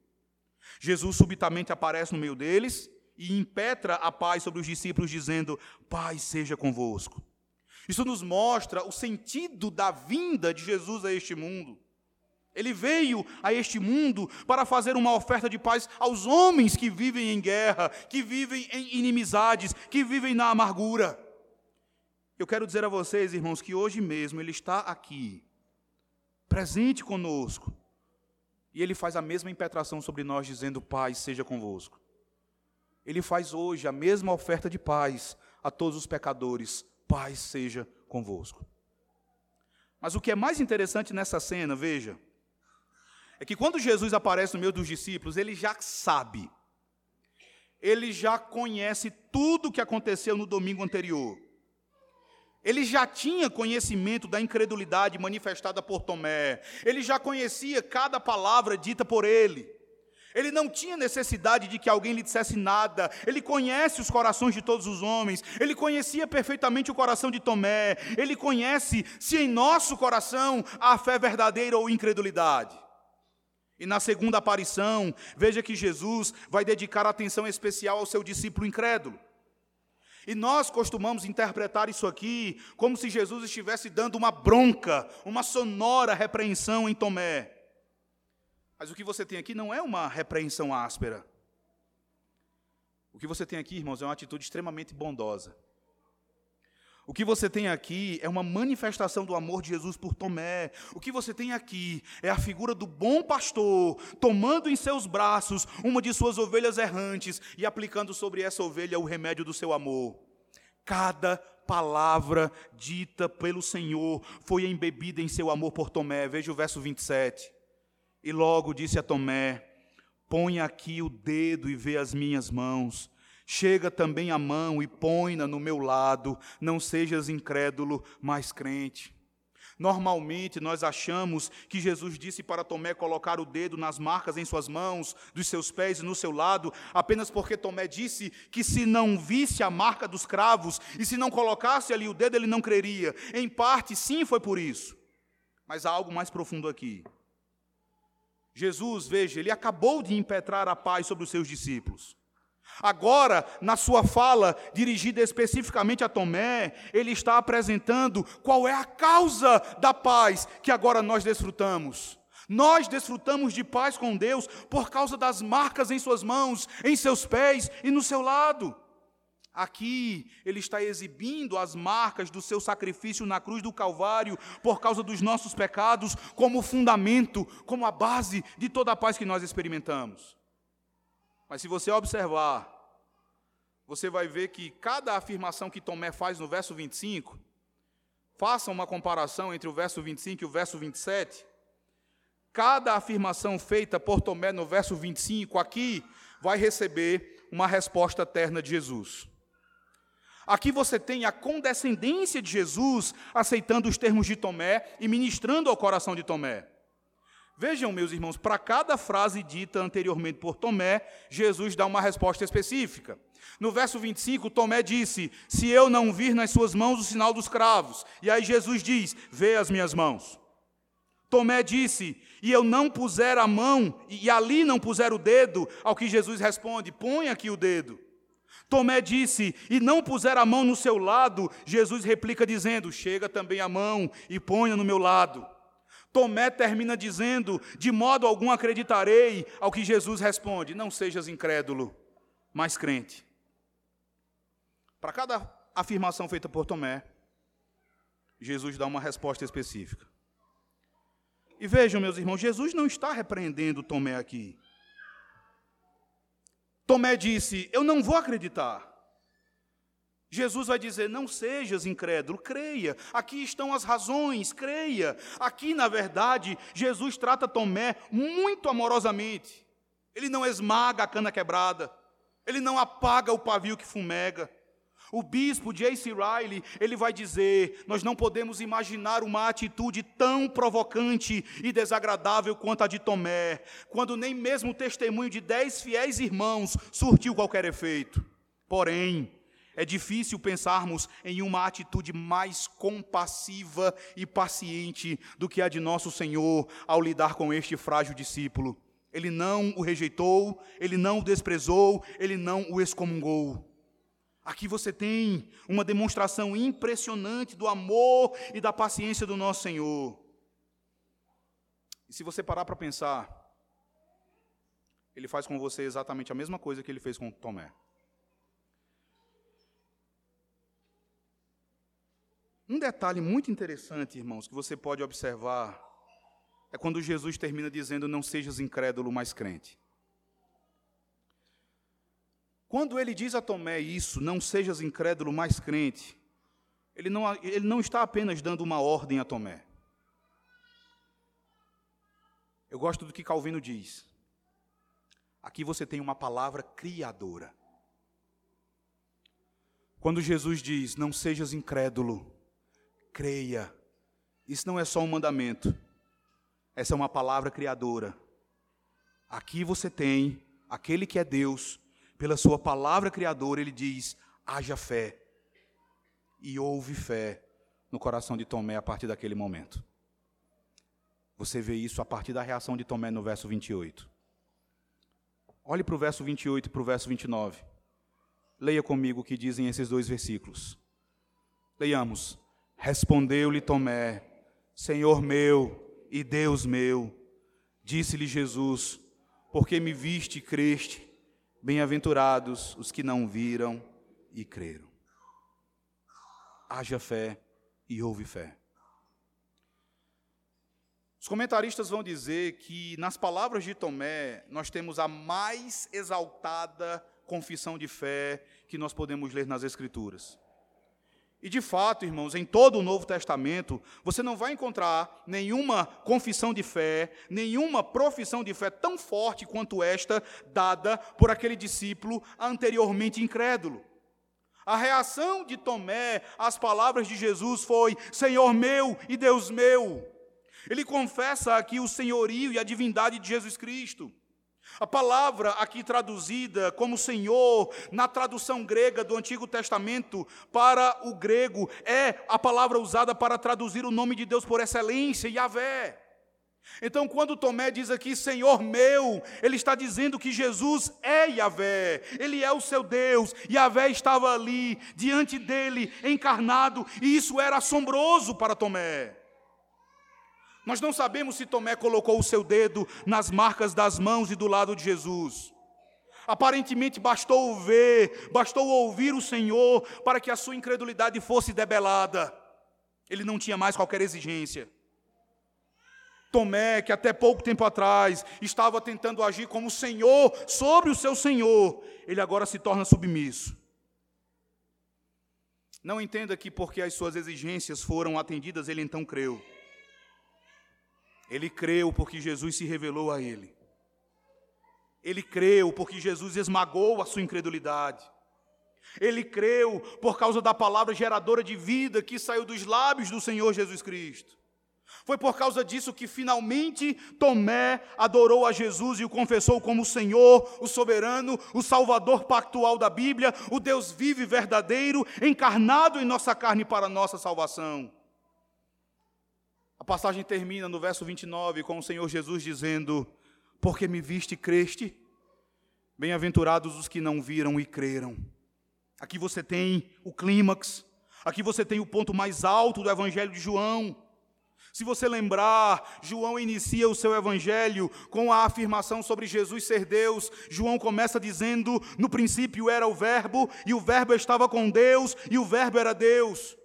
Jesus subitamente aparece no meio deles e impetra a paz sobre os discípulos, dizendo: Paz seja convosco. Isso nos mostra o sentido da vinda de Jesus a este mundo. Ele veio a este mundo para fazer uma oferta de paz aos homens que vivem em guerra, que vivem em inimizades, que vivem na amargura. Eu quero dizer a vocês, irmãos, que hoje mesmo Ele está aqui presente conosco. E ele faz a mesma impetração sobre nós, dizendo: Paz seja convosco. Ele faz hoje a mesma oferta de paz a todos os pecadores: Paz seja convosco. Mas o que é mais interessante nessa cena, veja, é que quando Jesus aparece no meio dos discípulos, ele já sabe, ele já conhece tudo o que aconteceu no domingo anterior. Ele já tinha conhecimento da incredulidade manifestada por Tomé. Ele já conhecia cada palavra dita por ele. Ele não tinha necessidade de que alguém lhe dissesse nada. Ele conhece os corações de todos os homens. Ele conhecia perfeitamente o coração de Tomé. Ele conhece se em nosso coração há fé verdadeira ou incredulidade. E na segunda aparição, veja que Jesus vai dedicar atenção especial ao seu discípulo incrédulo. E nós costumamos interpretar isso aqui como se Jesus estivesse dando uma bronca, uma sonora repreensão em Tomé. Mas o que você tem aqui não é uma repreensão áspera. O que você tem aqui, irmãos, é uma atitude extremamente bondosa. O que você tem aqui é uma manifestação do amor de Jesus por Tomé. O que você tem aqui é a figura do bom pastor tomando em seus braços uma de suas ovelhas errantes e aplicando sobre essa ovelha o remédio do seu amor. Cada palavra dita pelo Senhor foi embebida em seu amor por Tomé. Veja o verso 27. E logo disse a Tomé: Põe aqui o dedo e vê as minhas mãos Chega também a mão e põe-na no meu lado, não sejas incrédulo, mas crente. Normalmente nós achamos que Jesus disse para Tomé colocar o dedo nas marcas em suas mãos, dos seus pés e no seu lado, apenas porque Tomé disse que se não visse a marca dos cravos e se não colocasse ali o dedo, ele não creria. Em parte, sim, foi por isso. Mas há algo mais profundo aqui. Jesus, veja, ele acabou de impetrar a paz sobre os seus discípulos. Agora, na sua fala dirigida especificamente a Tomé, ele está apresentando qual é a causa da paz que agora nós desfrutamos. Nós desfrutamos de paz com Deus por causa das marcas em suas mãos, em seus pés e no seu lado. Aqui ele está exibindo as marcas do seu sacrifício na cruz do Calvário por causa dos nossos pecados, como fundamento, como a base de toda a paz que nós experimentamos. Mas se você observar, você vai ver que cada afirmação que Tomé faz no verso 25, faça uma comparação entre o verso 25 e o verso 27. Cada afirmação feita por Tomé no verso 25 aqui vai receber uma resposta eterna de Jesus. Aqui você tem a condescendência de Jesus aceitando os termos de Tomé e ministrando ao coração de Tomé. Vejam, meus irmãos, para cada frase dita anteriormente por Tomé, Jesus dá uma resposta específica. No verso 25, Tomé disse: Se eu não vir nas suas mãos o sinal dos cravos. E aí Jesus diz: Vê as minhas mãos. Tomé disse: e eu não puser a mão, e ali não puser o dedo, ao que Jesus responde: põe aqui o dedo. Tomé disse: E não puser a mão no seu lado, Jesus replica dizendo: Chega também a mão e ponha no meu lado. Tomé termina dizendo: De modo algum acreditarei, ao que Jesus responde: Não sejas incrédulo, mas crente. Para cada afirmação feita por Tomé, Jesus dá uma resposta específica. E vejam, meus irmãos, Jesus não está repreendendo Tomé aqui. Tomé disse: Eu não vou acreditar. Jesus vai dizer: Não sejas incrédulo, creia. Aqui estão as razões, creia. Aqui, na verdade, Jesus trata Tomé muito amorosamente. Ele não esmaga a cana quebrada, ele não apaga o pavio que fumega. O bispo J.C. Riley, ele vai dizer: nós não podemos imaginar uma atitude tão provocante e desagradável quanto a de Tomé, quando nem mesmo o testemunho de dez fiéis irmãos surtiu qualquer efeito. Porém, é difícil pensarmos em uma atitude mais compassiva e paciente do que a de nosso Senhor ao lidar com este frágil discípulo. Ele não o rejeitou, ele não o desprezou, ele não o excomungou. Aqui você tem uma demonstração impressionante do amor e da paciência do nosso Senhor. E se você parar para pensar, ele faz com você exatamente a mesma coisa que ele fez com Tomé. Um detalhe muito interessante, irmãos, que você pode observar, é quando Jesus termina dizendo: Não sejas incrédulo, mas crente. Quando ele diz a Tomé isso, não sejas incrédulo, mais crente, ele não, ele não está apenas dando uma ordem a Tomé. Eu gosto do que Calvino diz. Aqui você tem uma palavra criadora. Quando Jesus diz: Não sejas incrédulo, creia. Isso não é só um mandamento, essa é uma palavra criadora. Aqui você tem aquele que é Deus pela sua palavra criadora, ele diz: haja fé. E houve fé no coração de Tomé a partir daquele momento. Você vê isso a partir da reação de Tomé no verso 28. Olhe para o verso 28 e para o verso 29. Leia comigo o que dizem esses dois versículos. Leiamos. Respondeu-lhe Tomé: Senhor meu e Deus meu. Disse-lhe Jesus: Porque me viste e creste. Bem-aventurados os que não viram e creram. Haja fé e houve fé. Os comentaristas vão dizer que nas palavras de Tomé nós temos a mais exaltada confissão de fé que nós podemos ler nas Escrituras. E de fato, irmãos, em todo o Novo Testamento, você não vai encontrar nenhuma confissão de fé, nenhuma profissão de fé tão forte quanto esta dada por aquele discípulo anteriormente incrédulo. A reação de Tomé às palavras de Jesus foi: Senhor meu e Deus meu. Ele confessa aqui o senhorio e a divindade de Jesus Cristo. A palavra aqui traduzida como Senhor, na tradução grega do Antigo Testamento para o grego, é a palavra usada para traduzir o nome de Deus por excelência, Yahvé. Então, quando Tomé diz aqui, Senhor meu, ele está dizendo que Jesus é Yahvé, ele é o seu Deus, Yahvé estava ali, diante dele, encarnado, e isso era assombroso para Tomé. Nós não sabemos se Tomé colocou o seu dedo nas marcas das mãos e do lado de Jesus. Aparentemente bastou ver, bastou ouvir o Senhor para que a sua incredulidade fosse debelada. Ele não tinha mais qualquer exigência. Tomé, que até pouco tempo atrás estava tentando agir como Senhor sobre o seu Senhor, ele agora se torna submisso. Não entenda que porque as suas exigências foram atendidas, ele então creu. Ele creu porque Jesus se revelou a ele. Ele creu porque Jesus esmagou a sua incredulidade. Ele creu por causa da palavra geradora de vida que saiu dos lábios do Senhor Jesus Cristo. Foi por causa disso que finalmente Tomé adorou a Jesus e o confessou como o Senhor, o soberano, o Salvador pactual da Bíblia, o Deus vivo e verdadeiro, encarnado em nossa carne para nossa salvação. A passagem termina no verso 29 com o Senhor Jesus dizendo: Porque me viste e creste, bem-aventurados os que não viram e creram. Aqui você tem o clímax, aqui você tem o ponto mais alto do Evangelho de João. Se você lembrar, João inicia o seu evangelho com a afirmação sobre Jesus ser Deus. João começa dizendo: No princípio era o Verbo, e o Verbo estava com Deus, e o Verbo era Deus.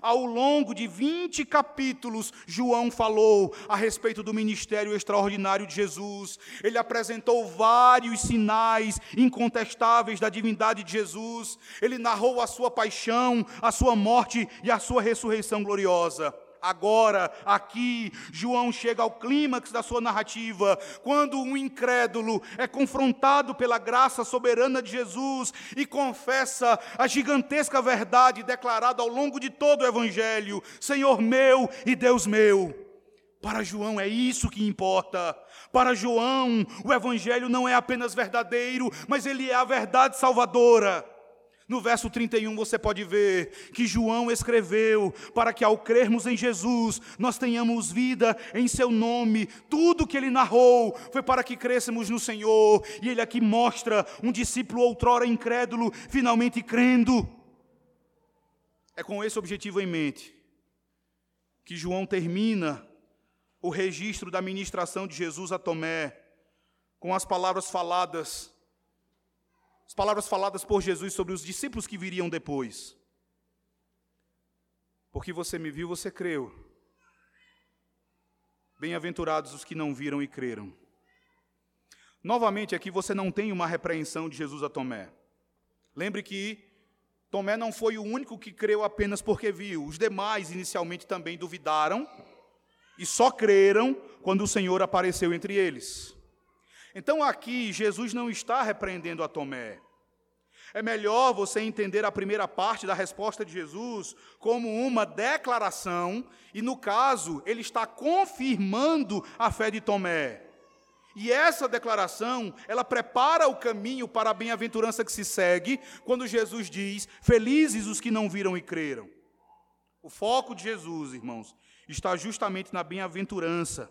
Ao longo de 20 capítulos, João falou a respeito do ministério extraordinário de Jesus. Ele apresentou vários sinais incontestáveis da divindade de Jesus. Ele narrou a sua paixão, a sua morte e a sua ressurreição gloriosa agora, aqui, João chega ao clímax da sua narrativa, quando um incrédulo é confrontado pela graça soberana de Jesus e confessa a gigantesca verdade declarada ao longo de todo o Evangelho: Senhor meu e Deus meu. Para João é isso que importa. Para João, o Evangelho não é apenas verdadeiro, mas ele é a verdade salvadora. No verso 31 você pode ver que João escreveu para que ao crermos em Jesus nós tenhamos vida em seu nome. Tudo que ele narrou foi para que crescemos no Senhor. E ele aqui mostra um discípulo outrora incrédulo finalmente crendo. É com esse objetivo em mente que João termina o registro da ministração de Jesus a Tomé com as palavras faladas as palavras faladas por Jesus sobre os discípulos que viriam depois. Porque você me viu, você creu. Bem-aventurados os que não viram e creram. Novamente, aqui você não tem uma repreensão de Jesus a Tomé. Lembre que Tomé não foi o único que creu apenas porque viu. Os demais inicialmente também duvidaram e só creram quando o Senhor apareceu entre eles. Então aqui Jesus não está repreendendo a Tomé. É melhor você entender a primeira parte da resposta de Jesus como uma declaração, e no caso, ele está confirmando a fé de Tomé. E essa declaração, ela prepara o caminho para a bem-aventurança que se segue, quando Jesus diz: Felizes os que não viram e creram. O foco de Jesus, irmãos, está justamente na bem-aventurança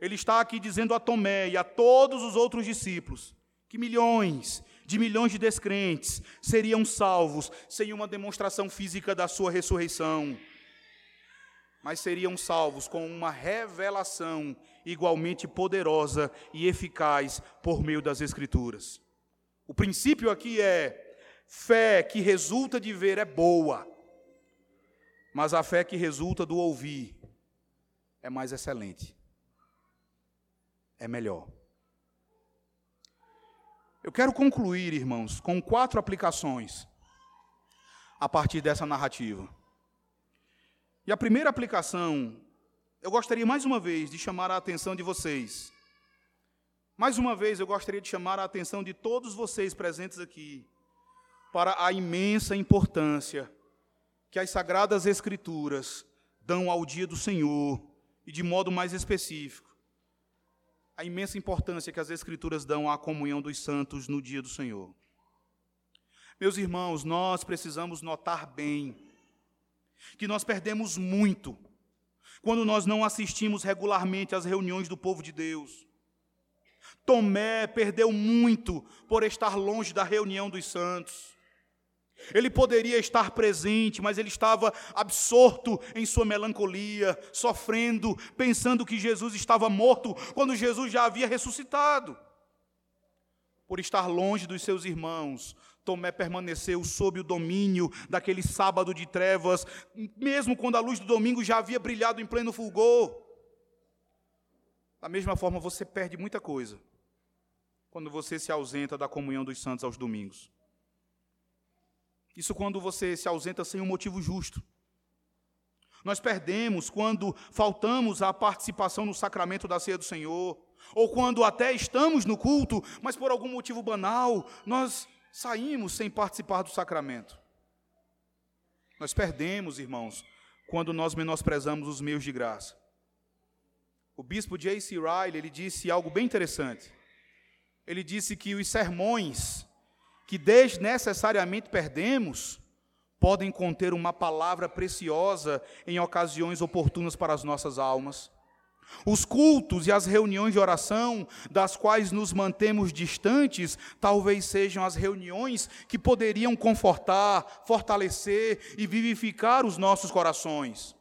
ele está aqui dizendo a Tomé e a todos os outros discípulos que milhões de milhões de descrentes seriam salvos sem uma demonstração física da sua ressurreição, mas seriam salvos com uma revelação igualmente poderosa e eficaz por meio das Escrituras. O princípio aqui é: fé que resulta de ver é boa, mas a fé que resulta do ouvir é mais excelente é melhor. Eu quero concluir, irmãos, com quatro aplicações a partir dessa narrativa. E a primeira aplicação, eu gostaria mais uma vez de chamar a atenção de vocês. Mais uma vez, eu gostaria de chamar a atenção de todos vocês presentes aqui para a imensa importância que as sagradas Escrituras dão ao dia do Senhor e de modo mais específico a imensa importância que as Escrituras dão à comunhão dos santos no dia do Senhor. Meus irmãos, nós precisamos notar bem que nós perdemos muito quando nós não assistimos regularmente às reuniões do povo de Deus. Tomé perdeu muito por estar longe da reunião dos santos. Ele poderia estar presente, mas ele estava absorto em sua melancolia, sofrendo, pensando que Jesus estava morto, quando Jesus já havia ressuscitado. Por estar longe dos seus irmãos, Tomé permaneceu sob o domínio daquele sábado de trevas, mesmo quando a luz do domingo já havia brilhado em pleno fulgor. Da mesma forma, você perde muita coisa quando você se ausenta da comunhão dos santos aos domingos. Isso quando você se ausenta sem um motivo justo. Nós perdemos quando faltamos à participação no sacramento da ceia do Senhor, ou quando até estamos no culto, mas por algum motivo banal, nós saímos sem participar do sacramento. Nós perdemos, irmãos, quando nós menosprezamos os meios de graça. O bispo J.C. Riley, ele disse algo bem interessante. Ele disse que os sermões que desnecessariamente perdemos podem conter uma palavra preciosa em ocasiões oportunas para as nossas almas. Os cultos e as reuniões de oração, das quais nos mantemos distantes, talvez sejam as reuniões que poderiam confortar, fortalecer e vivificar os nossos corações.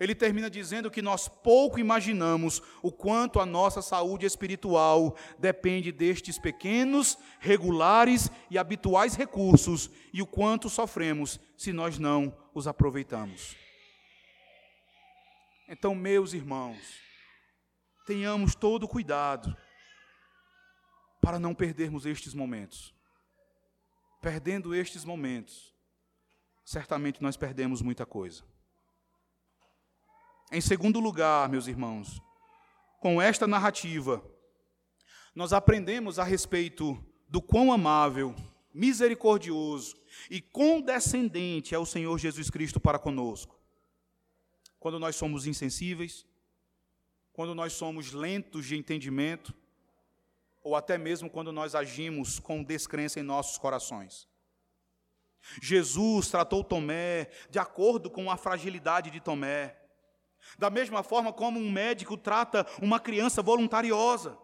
Ele termina dizendo que nós pouco imaginamos o quanto a nossa saúde espiritual depende destes pequenos, regulares e habituais recursos e o quanto sofremos se nós não os aproveitamos. Então, meus irmãos, tenhamos todo cuidado para não perdermos estes momentos. Perdendo estes momentos, certamente nós perdemos muita coisa. Em segundo lugar, meus irmãos, com esta narrativa, nós aprendemos a respeito do quão amável, misericordioso e condescendente é o Senhor Jesus Cristo para conosco. Quando nós somos insensíveis, quando nós somos lentos de entendimento, ou até mesmo quando nós agimos com descrença em nossos corações. Jesus tratou Tomé de acordo com a fragilidade de Tomé. Da mesma forma como um médico trata uma criança voluntariosa.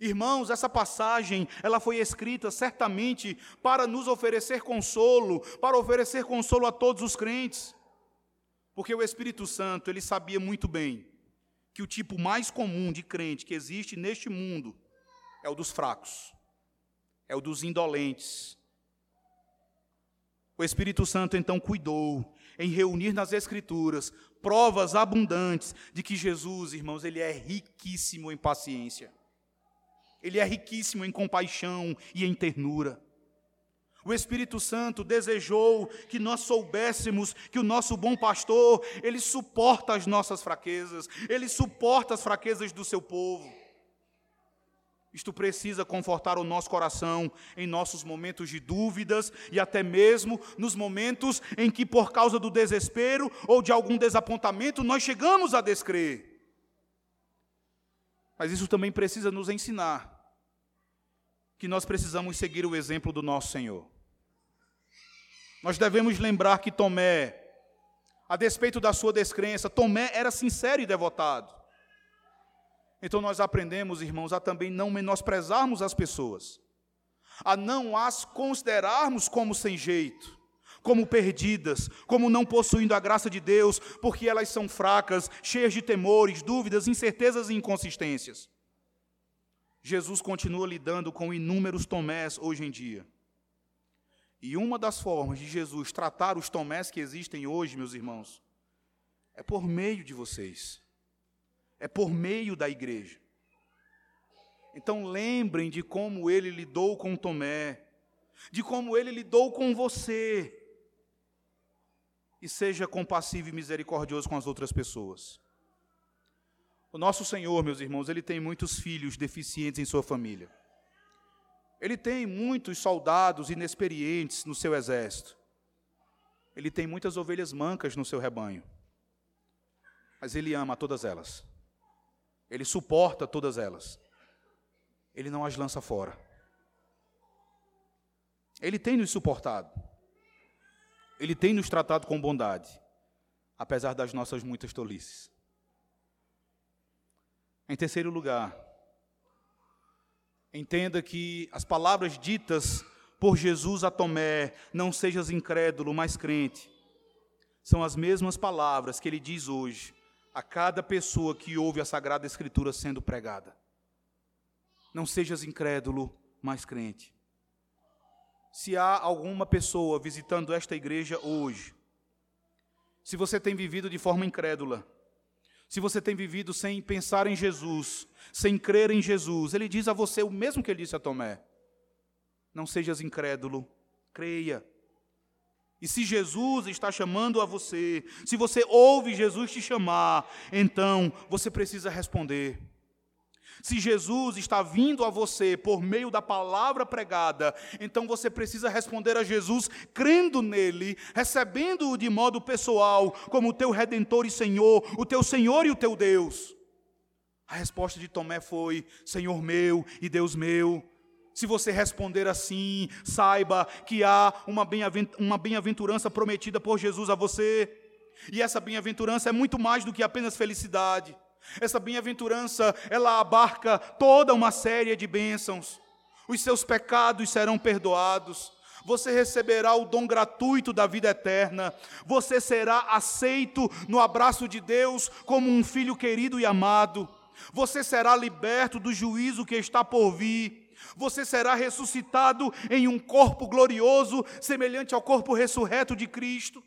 Irmãos, essa passagem, ela foi escrita certamente para nos oferecer consolo, para oferecer consolo a todos os crentes. Porque o Espírito Santo, ele sabia muito bem que o tipo mais comum de crente que existe neste mundo é o dos fracos, é o dos indolentes. O Espírito Santo então cuidou em reunir nas Escrituras provas abundantes de que Jesus, irmãos, ele é riquíssimo em paciência. Ele é riquíssimo em compaixão e em ternura. O Espírito Santo desejou que nós soubéssemos que o nosso bom pastor, ele suporta as nossas fraquezas, ele suporta as fraquezas do seu povo. Isto precisa confortar o nosso coração em nossos momentos de dúvidas e até mesmo nos momentos em que, por causa do desespero ou de algum desapontamento, nós chegamos a descrer. Mas isso também precisa nos ensinar que nós precisamos seguir o exemplo do nosso Senhor. Nós devemos lembrar que Tomé, a despeito da sua descrença, Tomé era sincero e devotado. Então nós aprendemos, irmãos, a também não menosprezarmos as pessoas, a não as considerarmos como sem jeito, como perdidas, como não possuindo a graça de Deus, porque elas são fracas, cheias de temores, dúvidas, incertezas e inconsistências. Jesus continua lidando com inúmeros tomés hoje em dia. E uma das formas de Jesus tratar os tomés que existem hoje, meus irmãos, é por meio de vocês é por meio da igreja. Então lembrem de como ele lidou com Tomé, de como ele lidou com você. E seja compassivo e misericordioso com as outras pessoas. O nosso Senhor, meus irmãos, ele tem muitos filhos deficientes em sua família. Ele tem muitos soldados inexperientes no seu exército. Ele tem muitas ovelhas mancas no seu rebanho. Mas ele ama todas elas. Ele suporta todas elas. Ele não as lança fora. Ele tem nos suportado. Ele tem nos tratado com bondade, apesar das nossas muitas tolices. Em terceiro lugar, entenda que as palavras ditas por Jesus a Tomé, não sejas incrédulo, mas crente, são as mesmas palavras que ele diz hoje a cada pessoa que ouve a Sagrada Escritura sendo pregada. Não sejas incrédulo, mas crente. Se há alguma pessoa visitando esta igreja hoje, se você tem vivido de forma incrédula, se você tem vivido sem pensar em Jesus, sem crer em Jesus, ele diz a você o mesmo que ele disse a Tomé: Não sejas incrédulo, creia. E se Jesus está chamando a você, se você ouve Jesus te chamar, então você precisa responder. Se Jesus está vindo a você por meio da palavra pregada, então você precisa responder a Jesus crendo nele, recebendo-o de modo pessoal, como o teu redentor e Senhor, o teu Senhor e o teu Deus. A resposta de Tomé foi: Senhor meu e Deus meu. Se você responder assim, saiba que há uma bem-aventurança prometida por Jesus a você. E essa bem-aventurança é muito mais do que apenas felicidade. Essa bem-aventurança, ela abarca toda uma série de bênçãos. Os seus pecados serão perdoados. Você receberá o dom gratuito da vida eterna. Você será aceito no abraço de Deus como um filho querido e amado. Você será liberto do juízo que está por vir. Você será ressuscitado em um corpo glorioso, semelhante ao corpo ressurreto de Cristo.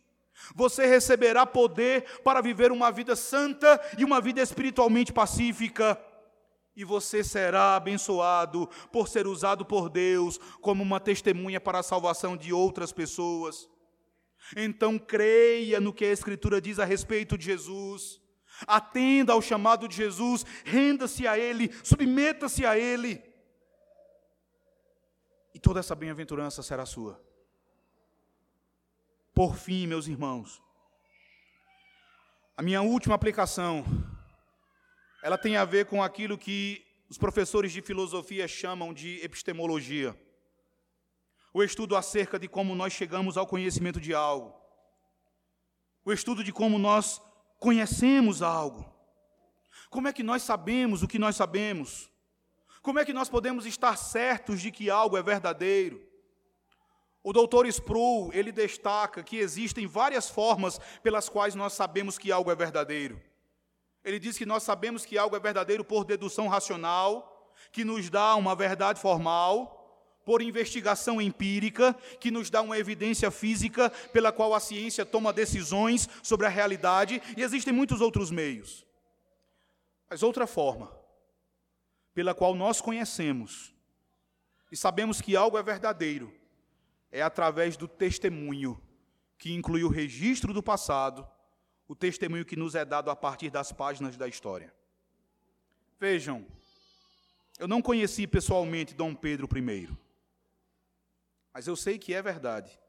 Você receberá poder para viver uma vida santa e uma vida espiritualmente pacífica. E você será abençoado por ser usado por Deus como uma testemunha para a salvação de outras pessoas. Então creia no que a Escritura diz a respeito de Jesus. Atenda ao chamado de Jesus, renda-se a Ele, submeta-se a Ele. E toda essa bem-aventurança será sua. Por fim, meus irmãos, a minha última aplicação, ela tem a ver com aquilo que os professores de filosofia chamam de epistemologia. O estudo acerca de como nós chegamos ao conhecimento de algo. O estudo de como nós conhecemos algo. Como é que nós sabemos o que nós sabemos? Como é que nós podemos estar certos de que algo é verdadeiro? O doutor Sproul, ele destaca que existem várias formas pelas quais nós sabemos que algo é verdadeiro. Ele diz que nós sabemos que algo é verdadeiro por dedução racional, que nos dá uma verdade formal, por investigação empírica, que nos dá uma evidência física pela qual a ciência toma decisões sobre a realidade, e existem muitos outros meios. Mas outra forma, pela qual nós conhecemos. E sabemos que algo é verdadeiro, é através do testemunho, que inclui o registro do passado, o testemunho que nos é dado a partir das páginas da história. Vejam, eu não conheci pessoalmente Dom Pedro I, mas eu sei que é verdade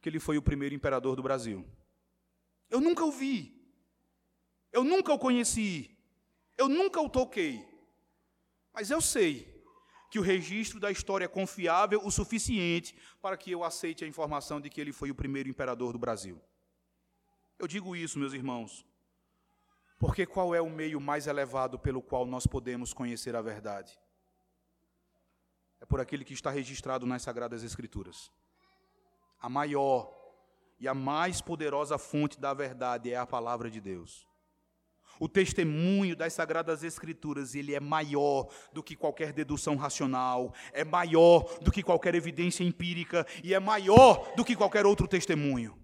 que ele foi o primeiro imperador do Brasil. Eu nunca o vi, eu nunca o conheci, eu nunca o toquei, mas eu sei que o registro da história é confiável o suficiente para que eu aceite a informação de que ele foi o primeiro imperador do Brasil. Eu digo isso, meus irmãos, porque qual é o meio mais elevado pelo qual nós podemos conhecer a verdade? É por aquele que está registrado nas Sagradas Escrituras. A maior e a mais poderosa fonte da verdade é a palavra de Deus. O testemunho das sagradas escrituras, ele é maior do que qualquer dedução racional, é maior do que qualquer evidência empírica e é maior do que qualquer outro testemunho.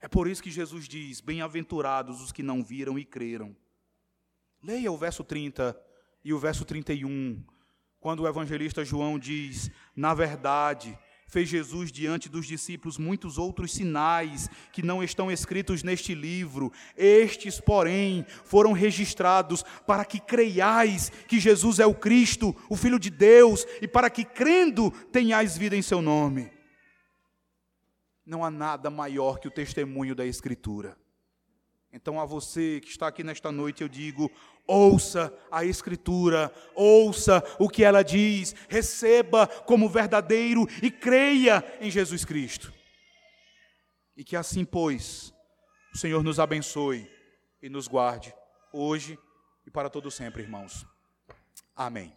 É por isso que Jesus diz: Bem-aventurados os que não viram e creram. Leia o verso 30 e o verso 31, quando o evangelista João diz: Na verdade, fez Jesus diante dos discípulos muitos outros sinais que não estão escritos neste livro. Estes, porém, foram registrados para que creiais que Jesus é o Cristo, o Filho de Deus, e para que crendo tenhais vida em seu nome. Não há nada maior que o testemunho da Escritura. Então, a você que está aqui nesta noite, eu digo: ouça a Escritura, ouça o que ela diz, receba como verdadeiro e creia em Jesus Cristo. E que assim, pois, o Senhor nos abençoe e nos guarde, hoje e para todo sempre, irmãos. Amém.